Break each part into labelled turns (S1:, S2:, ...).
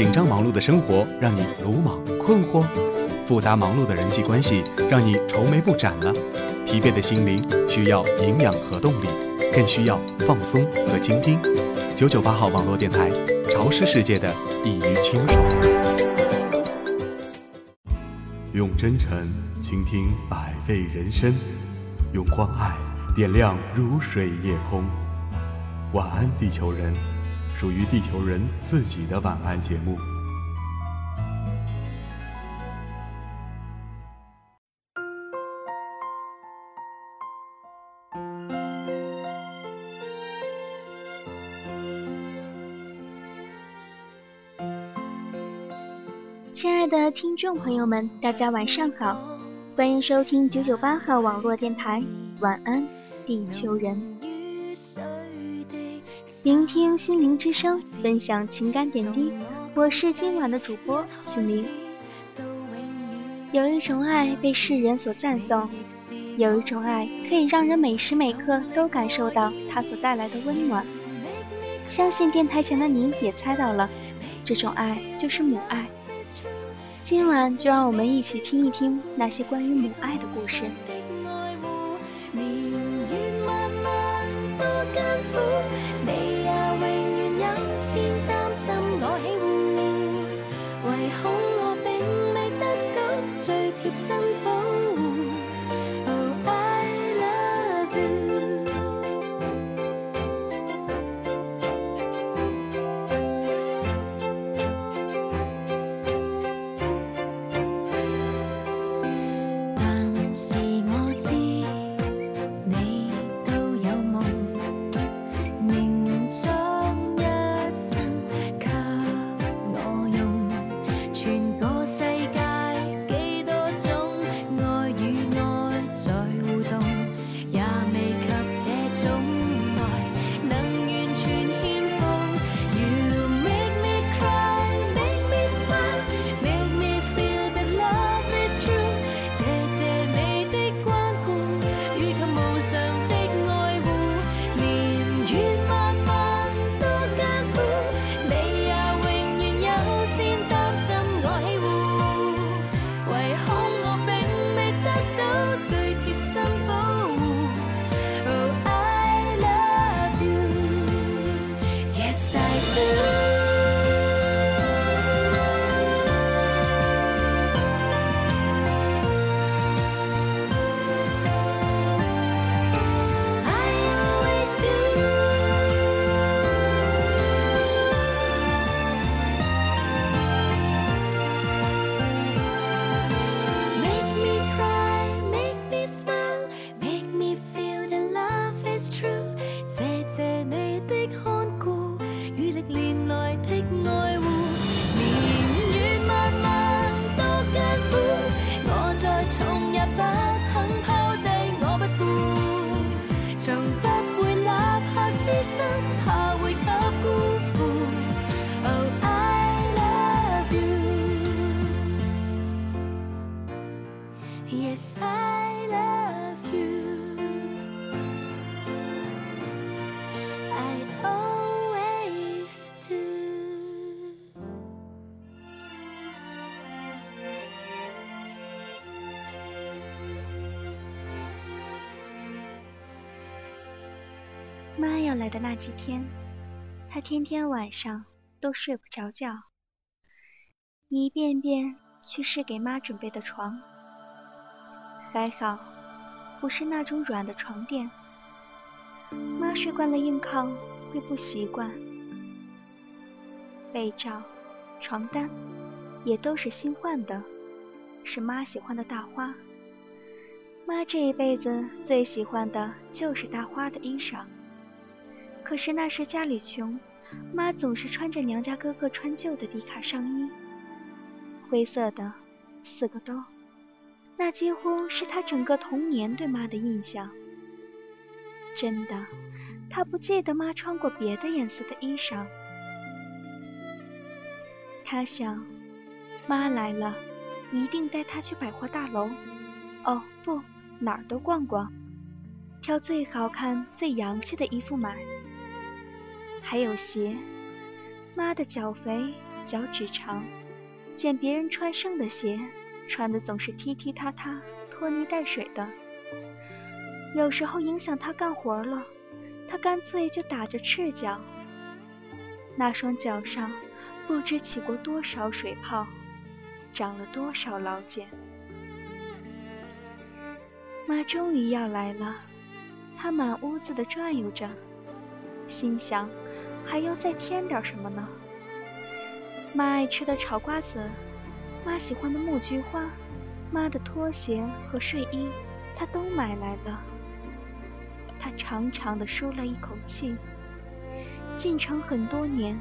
S1: 紧张忙碌的生活让你鲁莽困惑，复杂忙碌的人际关系让你愁眉不展了，疲惫的心灵需要营养和动力，更需要放松和倾听。九九八号网络电台，潮湿世界的一隅清爽。用真诚倾听百味人生，用关爱点亮如水夜空。晚安，地球人，属于地球人自己的晚安节目。
S2: 亲爱的听众朋友们，大家晚上好，欢迎收听九九八号网络电台，晚安，地球人。聆听心灵之声，分享情感点滴。我是今晚的主播心灵。有一种爱被世人所赞颂，有一种爱可以让人每时每刻都感受到它所带来的温暖。相信电台前的您也猜到了，这种爱就是母爱。今晚就让我们一起听一听那些关于母爱的故事。妈要来的那几天，他天天晚上都睡不着觉，一遍遍去试给妈准备的床。还好，不是那种软的床垫。妈睡惯了硬炕，会不习惯。被罩、床单也都是新换的，是妈喜欢的大花。妈这一辈子最喜欢的就是大花的衣裳。可是那时家里穷，妈总是穿着娘家哥哥穿旧的迪卡上衣，灰色的，四个兜，那几乎是她整个童年对妈的印象。真的，她不记得妈穿过别的颜色的衣裳。她想，妈来了，一定带她去百货大楼，哦不，哪儿都逛逛，挑最好看、最洋气的衣服买。还有鞋，妈的脚肥，
S3: 脚趾长，见别人穿剩的鞋，穿的总是踢踢踏踏、拖泥带水的。有时候影响他干活了，他干脆就打着赤脚。那双脚上不知起过多少水泡，长了多少老茧。妈终于要来了，她满屋子的转悠着，心想还要再添点什么呢？妈爱吃的炒瓜子，妈喜欢的木菊花，妈的拖鞋和睡衣，她都买来了。他长长的舒了一口气。进城很多年，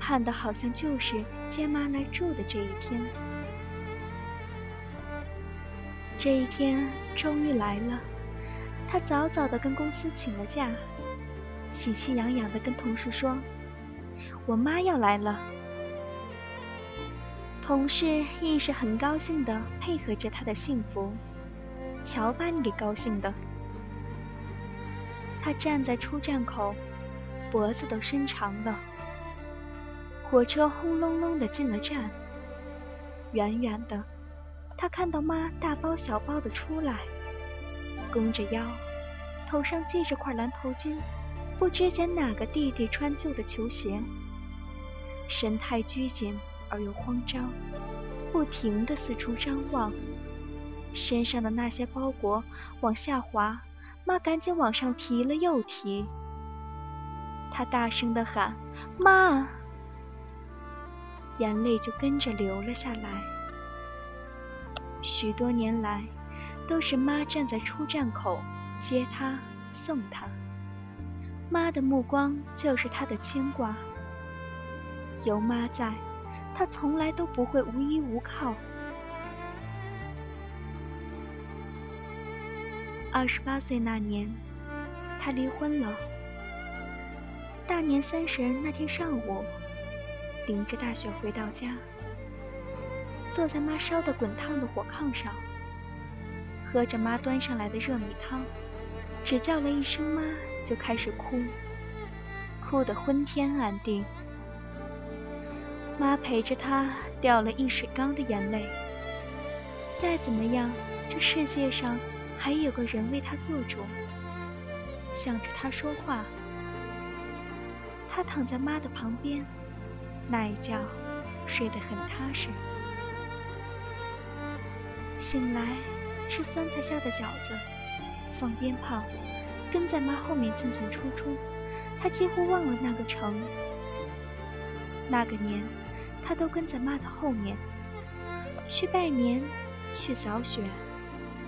S3: 盼的好像就是接妈来住的这一天。这一天终于来了，他早早的跟公司请了假，喜气洋洋的跟同事说：“我妈要来了。”同事亦是很高兴的配合着他的幸福。瞧把你给高兴的！他站在出站口，脖子都伸长了。火车轰隆隆的进了站。远远的，他看到妈大包小包的出来，弓着腰，头上系着块蓝头巾，不知捡哪个弟弟穿旧的球鞋，神态拘谨而又慌张，不停的四处张望，身上的那些包裹往下滑。妈赶紧往上提了又提，她大声的喊：“妈！”眼泪就跟着流了下来。许多年来，都是妈站在出站口接他送他，妈的目光就是他的牵挂。有妈在，他从来都不会无依无靠。二十八岁那年，他离婚了。大年三十那天上午，顶着大雪回到家，坐在妈烧的滚烫的火炕上，喝着妈端上来的热米汤，只叫了一声妈，就开始哭，哭得昏天暗地。妈陪着他掉了一水缸的眼泪。再怎么样，这世界上……还有个人为他做主，想着他说话。他躺在妈的旁边，那一觉睡得很踏实。醒来，吃酸菜馅的饺子，放鞭炮，跟在妈后面进进出出。他几乎忘了那个城。那个年，他都跟在妈的后面，去拜年，去扫雪。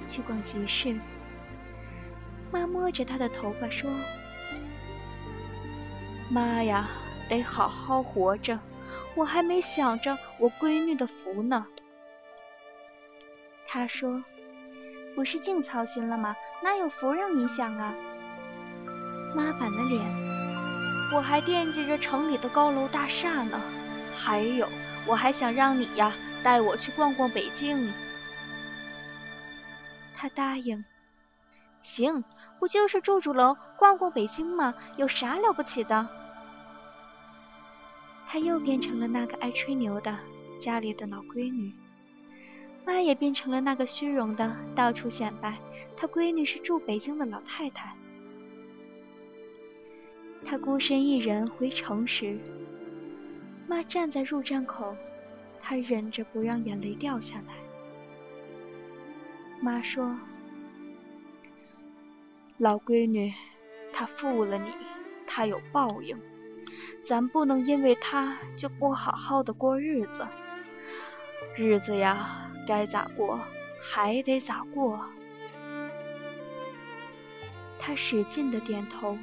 S3: 去逛集市，妈摸着他的头发说：“妈呀，得好好活着，我还没享着我闺女的福呢。”他说：“不是净操心了吗？哪有福让你想啊？”妈板了脸：“我还惦记着城里的高楼大厦呢，还有，我还想让你呀带我去逛逛北京。”他答应，行，不就是住住楼、逛逛北京吗？有啥了不起的？他又变成了那个爱吹牛的家里的老闺女，妈也变成了那个虚荣的到处显摆她闺女是住北京的老太太。他孤身一人回城时，妈站在入站口，他忍着不让眼泪掉下来。妈说：“老闺女，他负了你，他有报应。咱不能因为他就不好好的过日子。日子呀，该咋过还得咋过。”他使劲的点头，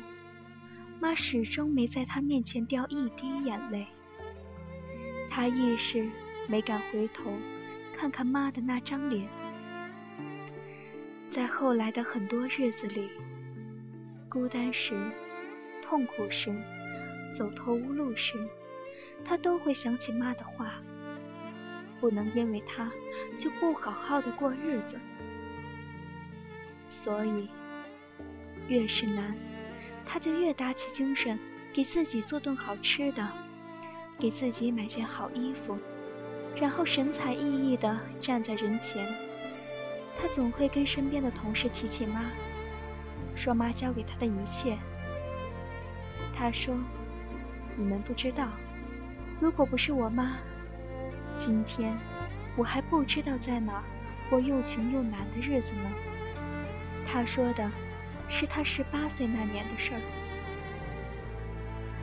S3: 妈始终没在他面前掉一滴眼泪。他亦是没敢回头看看妈的那张脸。在后来的很多日子里，孤单时、痛苦时、走投无路时，他都会想起妈的话：不能因为他就不好好的过日子。所以，越是难，他就越打起精神给自己做顿好吃的，给自己买件好衣服，然后神采奕奕地站在人前。他总会跟身边的同事提起妈，说妈教给他的一切。他说：“你们不知道，如果不是我妈，今天我还不知道在哪过又穷又难的日子呢。”他说的是他十八岁那年的事儿。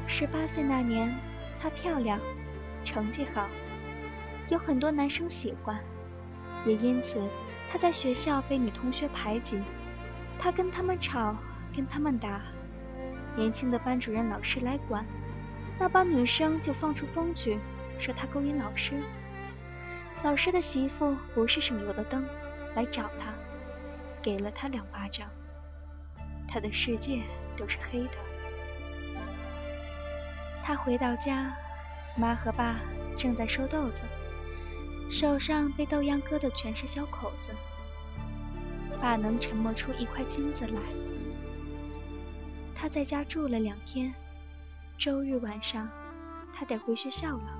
S3: 十八岁那年，她漂亮，成绩好，有很多男生喜欢，也因此她在学校被女同学排挤。她跟他们吵，跟他们打。年轻的班主任老师来管，那帮女生就放出风去，说她勾引老师。老师的媳妇不是省油的灯，来找她，给了她两巴掌。他的世界都是黑的。他回到家，妈和爸正在收豆子，手上被豆秧割的全是小口子。爸能沉默出一块金子来。他在家住了两天，周日晚上，他得回学校了。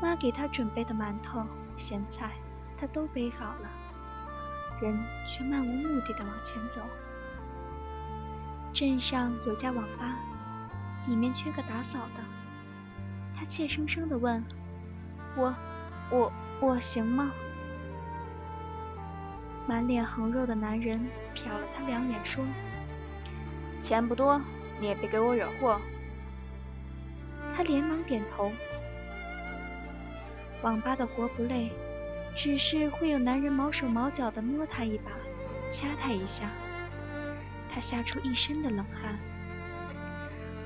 S3: 妈给他准备的馒头、咸菜，他都备好了，人却漫无目的的往前走。镇上有家网吧，里面缺个打扫的。他怯生生地问：“我，我，我行吗？”满脸横肉的男人瞟了他两眼，说。钱不多，你也别给我惹祸。他连忙点头。网吧的活不累，只是会有男人毛手毛脚的摸他一把，掐他一下。他吓出一身的冷汗。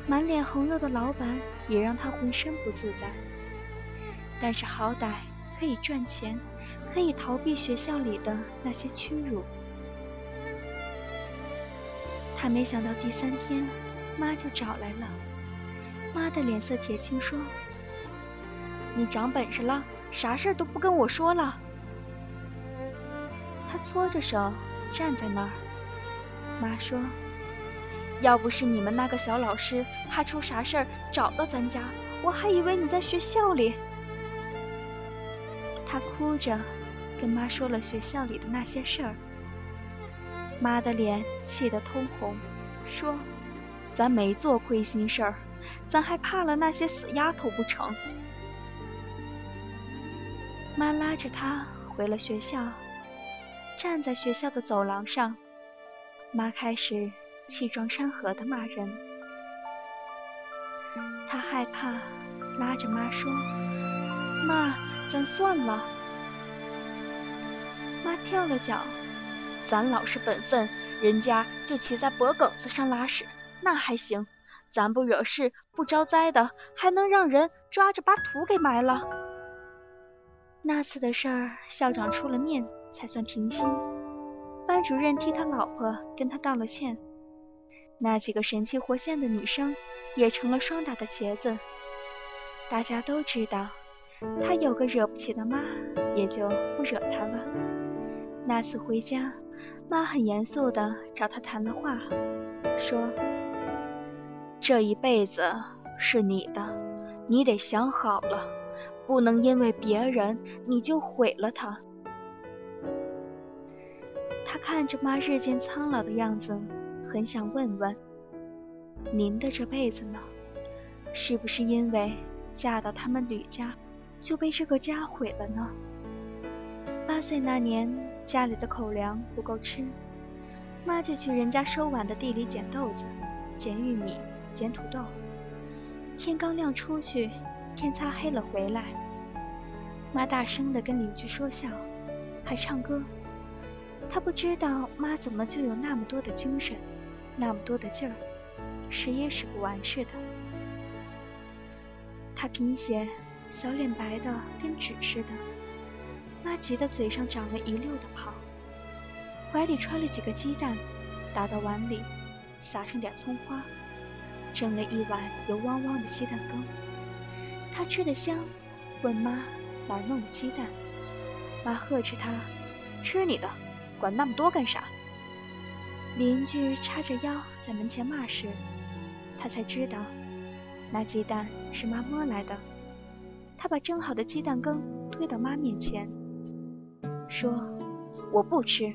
S3: 满脸红肉的老板也让他浑身不自在。但是好歹可以赚钱，可以逃避学校里的那些屈辱。他没想到第三天，妈就找来了。妈的脸色铁青，说：“你长本事了，啥事都不跟我说了。”他搓着手站在那儿。妈说：“要不是你们那个小老师怕出啥事儿找到咱家，我还以为你在学校里。”他哭着跟妈说了学校里的那些事儿。妈的脸气得通红，说：“咱没做亏心事儿，咱还怕了那些死丫头不成？”妈拉着他回了学校，站在学校的走廊上，妈开始气壮山河的骂人。他害怕，拉着妈说：“妈，咱算了。”妈跳了脚。咱老实本分，人家就骑在脖梗子上拉屎，那还行。咱不惹事不招灾的，还能让人抓着把土给埋了。那次的事儿，校长出了面才算平息。班主任替他老婆跟他道了歉。那几个神气活现的女生也成了霜打的茄子。大家都知道，他有个惹不起的妈，也就不惹他了。那次回家。妈很严肃地找他谈了话，说：“这一辈子是你的，你得想好了，不能因为别人你就毁了他。”他看着妈日渐苍老的样子，很想问问：“您的这辈子呢？是不是因为嫁到他们吕家，就被这个家毁了呢？”八岁那年，家里的口粮不够吃，妈就去人家收碗的地里捡豆子、捡玉米、捡土豆。天刚亮出去，天擦黑了回来。妈大声地跟邻居说笑，还唱歌。他不知道妈怎么就有那么多的精神，那么多的劲儿，使也使不完似的。他贫血，小脸白的跟纸似的。妈急得嘴上长了一溜的泡，怀里揣了几个鸡蛋，打到碗里，撒上点葱花，蒸了一碗油汪汪的鸡蛋羹。他吃得香，问妈哪儿弄的鸡蛋。妈呵斥他：“吃你的，管那么多干啥？”邻居叉着腰在门前骂时，他才知道，那鸡蛋是妈摸来的，
S2: 他把蒸好的鸡蛋羹推到妈面前，说：“我不吃。”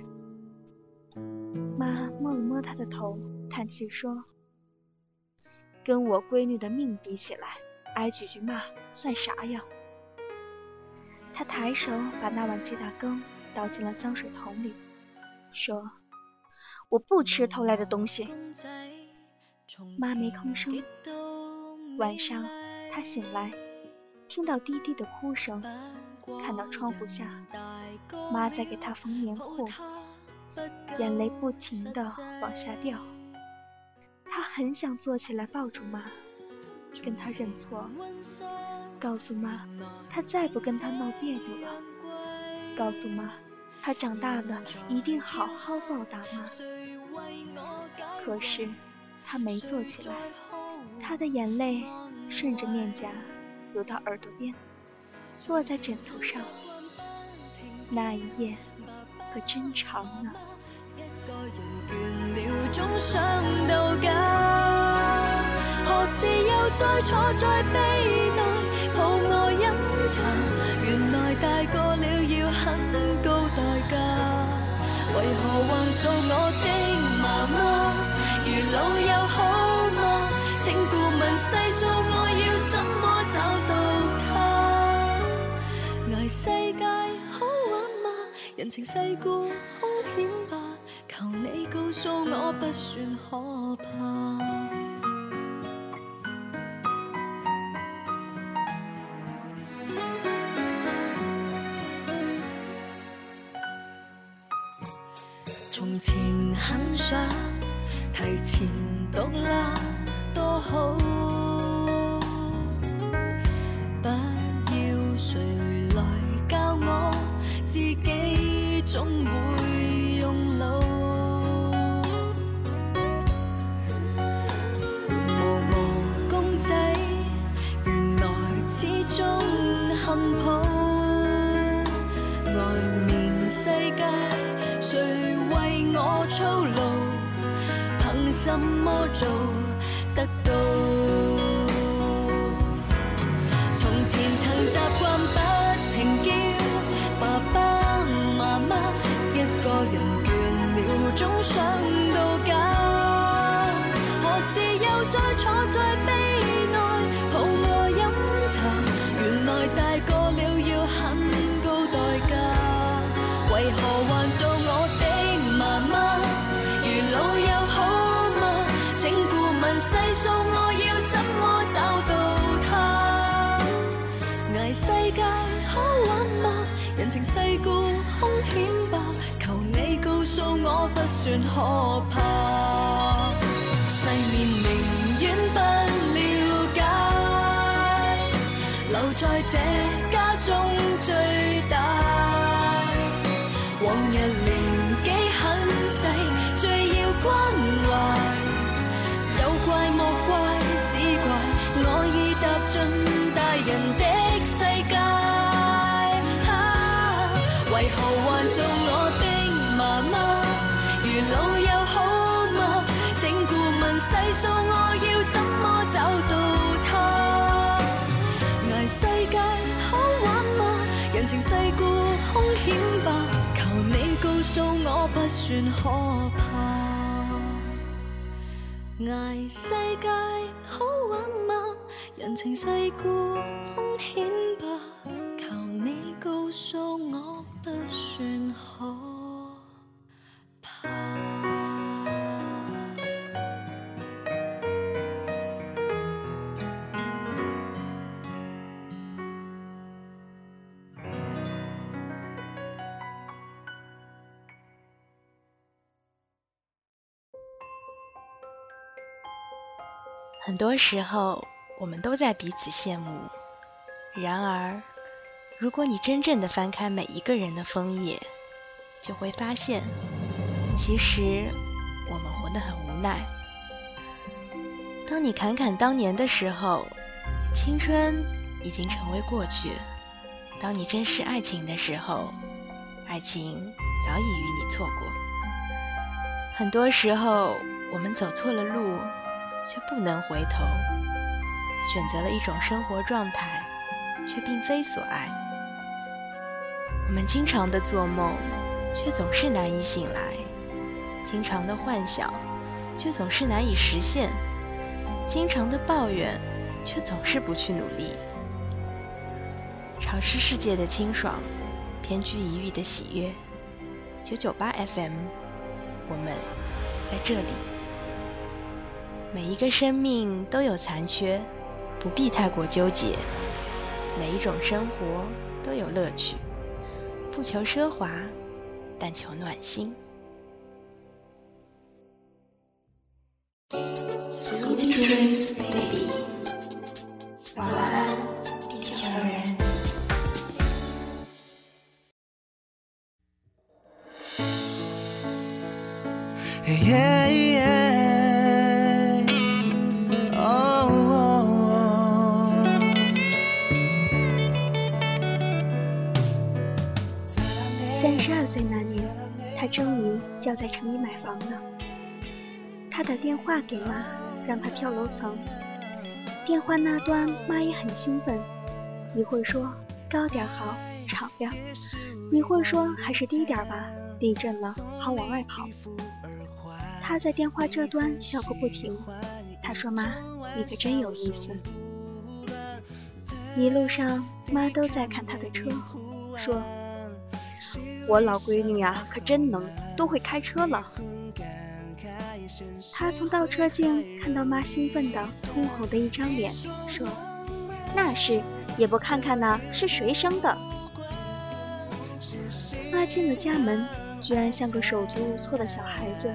S2: 妈摸了摸他的头，叹气说：“跟我闺女的命比起来，挨几句骂算啥呀？”他抬手把那碗鸡蛋羹倒进了脏水桶里，说：“我不吃偷来的东西。”妈没吭声。晚上，他醒来，听到滴滴的哭声，看到窗户下，妈在给他缝棉裤。眼泪不停地往下掉，他很想坐起来抱住妈，跟她认错，告诉妈他再不跟她闹别扭了，告诉妈他长大了一定好好报答妈。可是他没坐起来，他的眼泪顺着面颊流到耳朵边，落在枕头上。那一夜。可真长啊！一个人倦了，总想到家。何时又再坐在被内抱我饮茶？做我的妈妈？如老友好吗？请顾问细数，我要怎么找到他？挨世界好玩吗。人情世故凶险吧，求你告诉我不算可怕。从前很想提前独立，多好。顾问细数，我要怎么找到他？挨世界好玩吗？人情世故凶险吧？求你告诉我，不算可怕。世面宁愿不了解，留在这家中最细数我要怎么找到他？挨世界好玩吗？人情世故凶险吧？求你告诉我，不算可怕。挨世界好玩吗？人情世故凶险吧？求你告诉我，不算可怕。
S4: 很多时候，我们都在彼此羡慕。然而，如果你真正的翻开每一个人的枫叶，就会发现，其实我们活得很无奈。当你侃侃当年的时候，青春已经成为过去；当你珍视爱情的时候，爱情早已与你错过。很多时候，我们走错了路。却不能回头，选择了一种生活状态，却并非所爱。我们经常的做梦，却总是难以醒来；经常的幻想，却总是难以实现；经常的抱怨，却总是不去努力。潮湿世界的清爽，偏居一隅的喜悦。九九八 FM，我们在这里。每一个生命都有残缺，不必太过纠结。每一种生活都有乐趣，不求奢华，但求暖心。
S3: 电话给妈，让她跳楼层。电话那端，妈也很兴奋，一会儿说高点好，敞亮；一会儿说还是低点吧，地震了好往外跑。他在电话这端笑个不停。他说：“妈，你可真有意思。”一路上，妈都在看他的车，说：“我老闺女啊，可真能，都会开车了。”他从倒车镜看到妈兴奋的通红的一张脸，说：“那是，也不看看那是谁生的。”妈进了家门，居然像个手足无措的小孩子，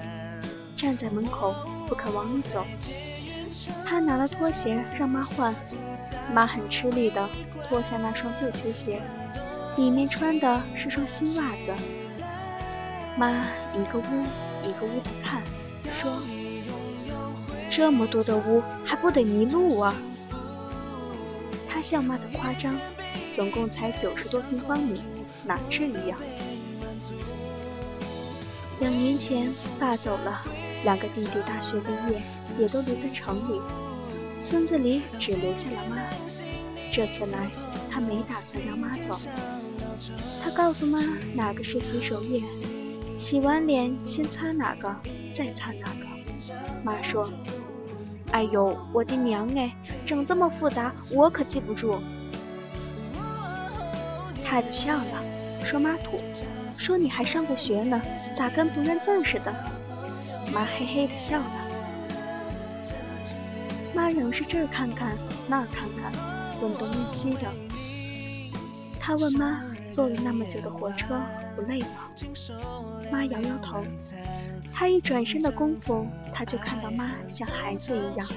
S3: 站在门口不肯往里走。他拿了拖鞋让妈换，妈很吃力的脱下那双旧球鞋，里面穿的是双新袜子。妈一个屋一个屋的看。说：“这么多的屋，还不得迷路啊？”他笑骂的夸张，总共才九十多平方米，哪至于呀？两年前爸走了，两个弟弟大学毕业，也都留在城里，村子里只留下了妈。这次来，他没打算让妈走。他告诉妈哪个是洗手液，洗完脸先擦哪个。再擦哪个，妈说：“哎呦，我的娘哎，整这么复杂，我可记不住。”他就笑了，说：“妈土，说你还上过学呢，咋跟不认字似的？”妈嘿嘿的笑了。妈仍是这儿看看那儿看看，问东问西的。他问妈：“坐了那么久的火车，不累吗？”妈摇摇头。他一转身的功夫，他就看到妈像孩子一样，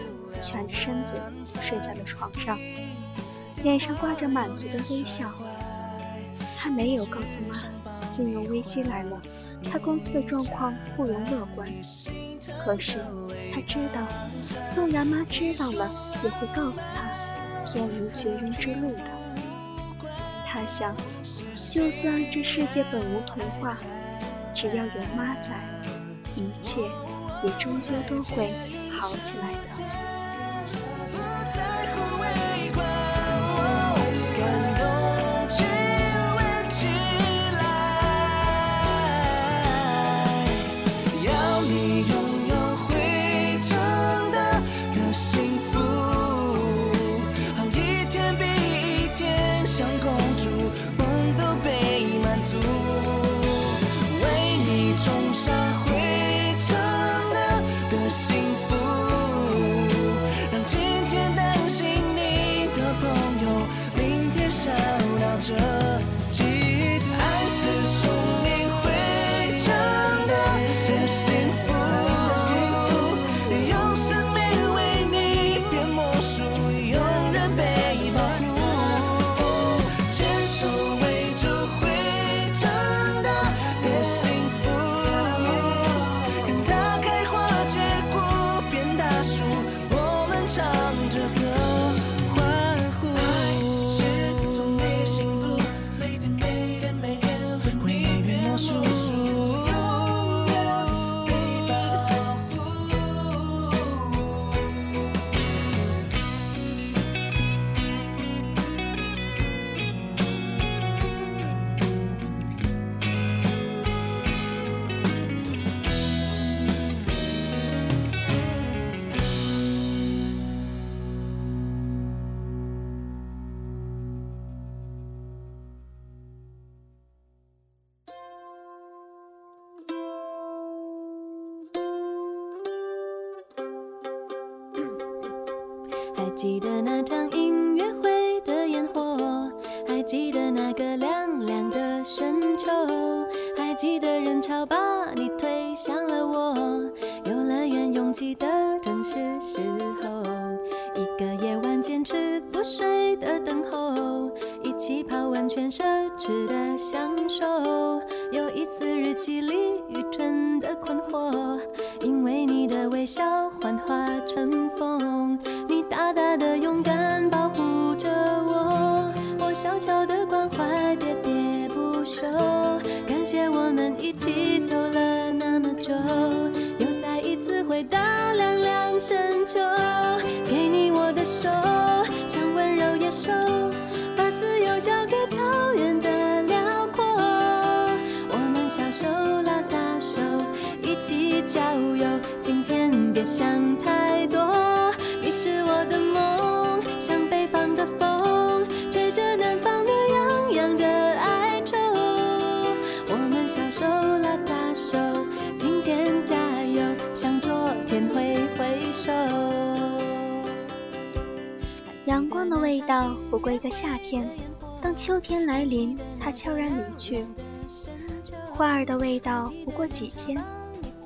S3: 蜷着身子睡在了床上，脸上挂着满足的微笑。他没有告诉妈，金融危机来了，他公司的状况不容乐观。可是他知道，纵然妈知道了，也会告诉他，天无绝人之路的。他想，就算这世界本无童话，只要有妈在。一切也终究都会好起来的。
S2: 记得那场音乐会的烟火，还记得那个凉凉的深秋，还记得人潮把你推向了我，游乐园拥挤的正是时候，一个夜晚坚持不睡的等候，一起泡温泉奢侈的享受，有一次日记里愚蠢的困惑，因为你的微笑幻化成一起走了那么久，又再一次回到凉凉深秋。给你我的手，像温柔野兽，把自由交给草原的辽阔。我们小手拉大手，一起郊游。今天别想
S3: 道不过一个夏天，当秋天来临，它悄然离去。花儿的味道不过几天，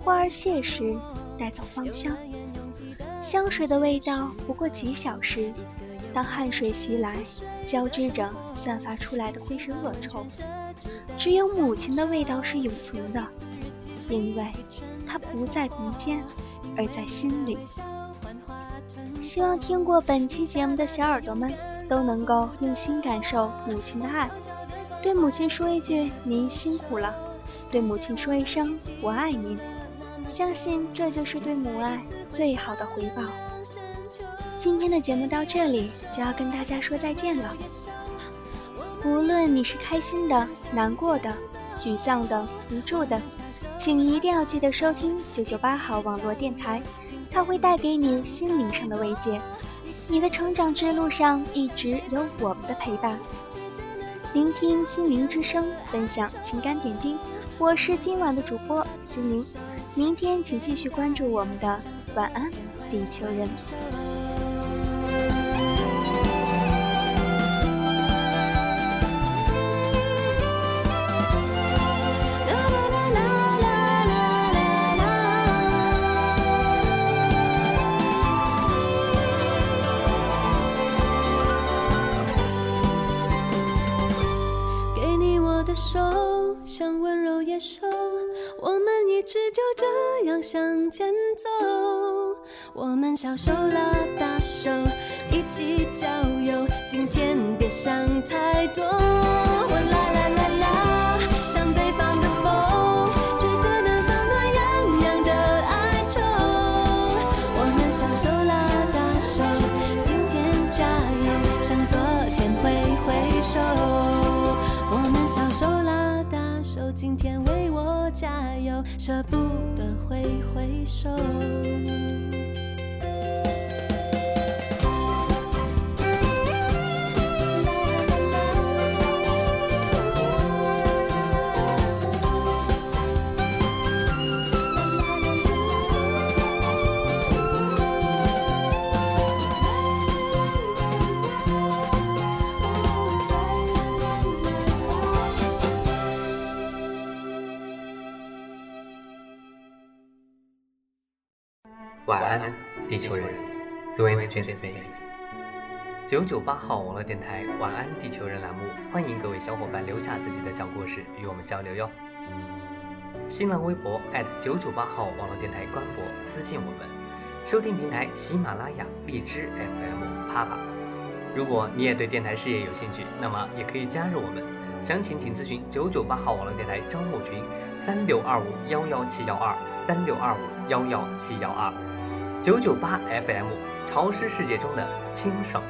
S3: 花儿谢时，带走芳香。香水的味道不过几小时，当汗水袭来，交织着散发出来的灰身恶臭。只有母亲的味道是永存的，因为它不在鼻尖，而在心里。希望听过本期节目的小耳朵们都能够用心感受母亲的爱，对母亲说一句“您辛苦了”，对母亲说一声“我爱您”。相信这就是对母爱最好的回报。今天的节目到这里就要跟大家说再见了。无论你是开心的、难过的、沮丧的、无助的，请一定要记得收听九九八号网络电台，它会带给你心灵上的慰藉。你的成长之路上一直有我们的陪伴。聆听心灵之声，分享情感点滴。我是今晚的主播心灵。明天请继续关注我们的晚安，地球人。
S2: 就这样向前走，我们小手拉大手，一起郊游。今天别想太多，我啦啦啦啦，像北方的风，吹着南方暖洋洋的哀愁。我们小手拉大手，今天加油，向昨天挥挥手。我们小手拉大手，今天。加油，舍不得挥挥手。
S5: 晚安，地球人。Sweet dreams, baby。九九八号网络电台“晚安地球人”栏目，欢迎各位小伙伴留下自己的小故事与我们交流哟。新浪微博九九八号网络电台官博私信我们，收听平台喜马拉雅、荔枝 FM、啪啪。如果你也对电台事业有兴趣，那么也可以加入我们，详情请咨询九九八号网络电台招募群：三六二五幺幺七幺二三六二五幺幺七幺二。九九八 FM，潮湿世界中的清爽。